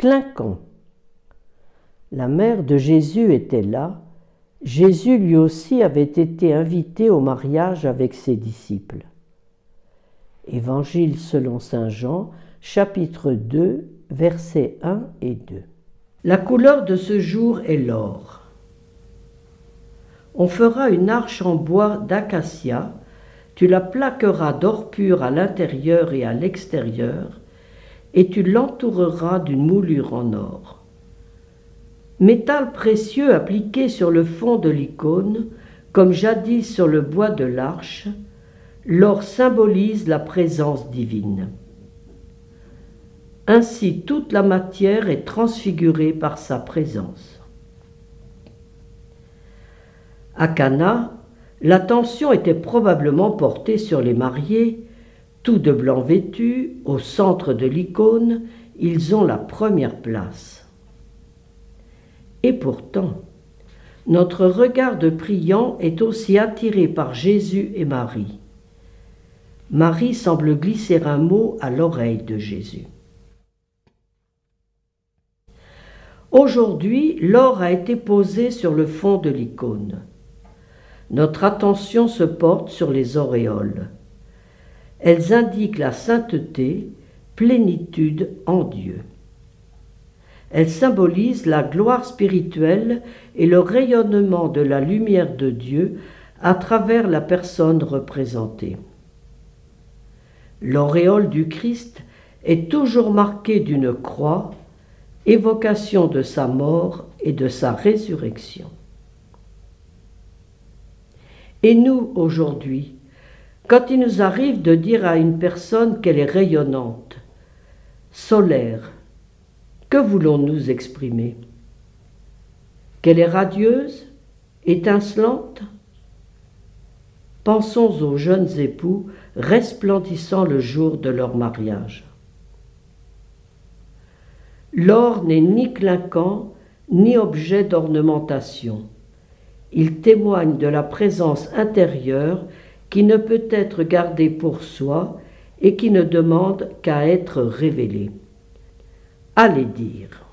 clinquant. La mère de Jésus était là. Jésus lui aussi avait été invité au mariage avec ses disciples. Évangile selon Saint Jean, chapitre 2, versets 1 et 2. La couleur de ce jour est l'or. On fera une arche en bois d'acacia, tu la plaqueras d'or pur à l'intérieur et à l'extérieur, et tu l'entoureras d'une moulure en or. Métal précieux appliqué sur le fond de l'icône, comme jadis sur le bois de l'arche, l'or symbolise la présence divine. Ainsi toute la matière est transfigurée par sa présence. À Cana, l'attention était probablement portée sur les mariés, tout de blanc vêtus, au centre de l'icône, ils ont la première place. Et pourtant, notre regard de priant est aussi attiré par Jésus et Marie. Marie semble glisser un mot à l'oreille de Jésus. Aujourd'hui, l'or a été posé sur le fond de l'icône. Notre attention se porte sur les auréoles. Elles indiquent la sainteté, plénitude en Dieu. Elles symbolisent la gloire spirituelle et le rayonnement de la lumière de Dieu à travers la personne représentée. L'auréole du Christ est toujours marquée d'une croix évocation de sa mort et de sa résurrection. Et nous, aujourd'hui, quand il nous arrive de dire à une personne qu'elle est rayonnante, solaire, que voulons-nous exprimer? Qu'elle est radieuse, étincelante? Pensons aux jeunes époux resplendissant le jour de leur mariage. L'or n'est ni clinquant, ni objet d'ornementation. Il témoigne de la présence intérieure qui ne peut être gardée pour soi et qui ne demande qu'à être révélée. Allez dire.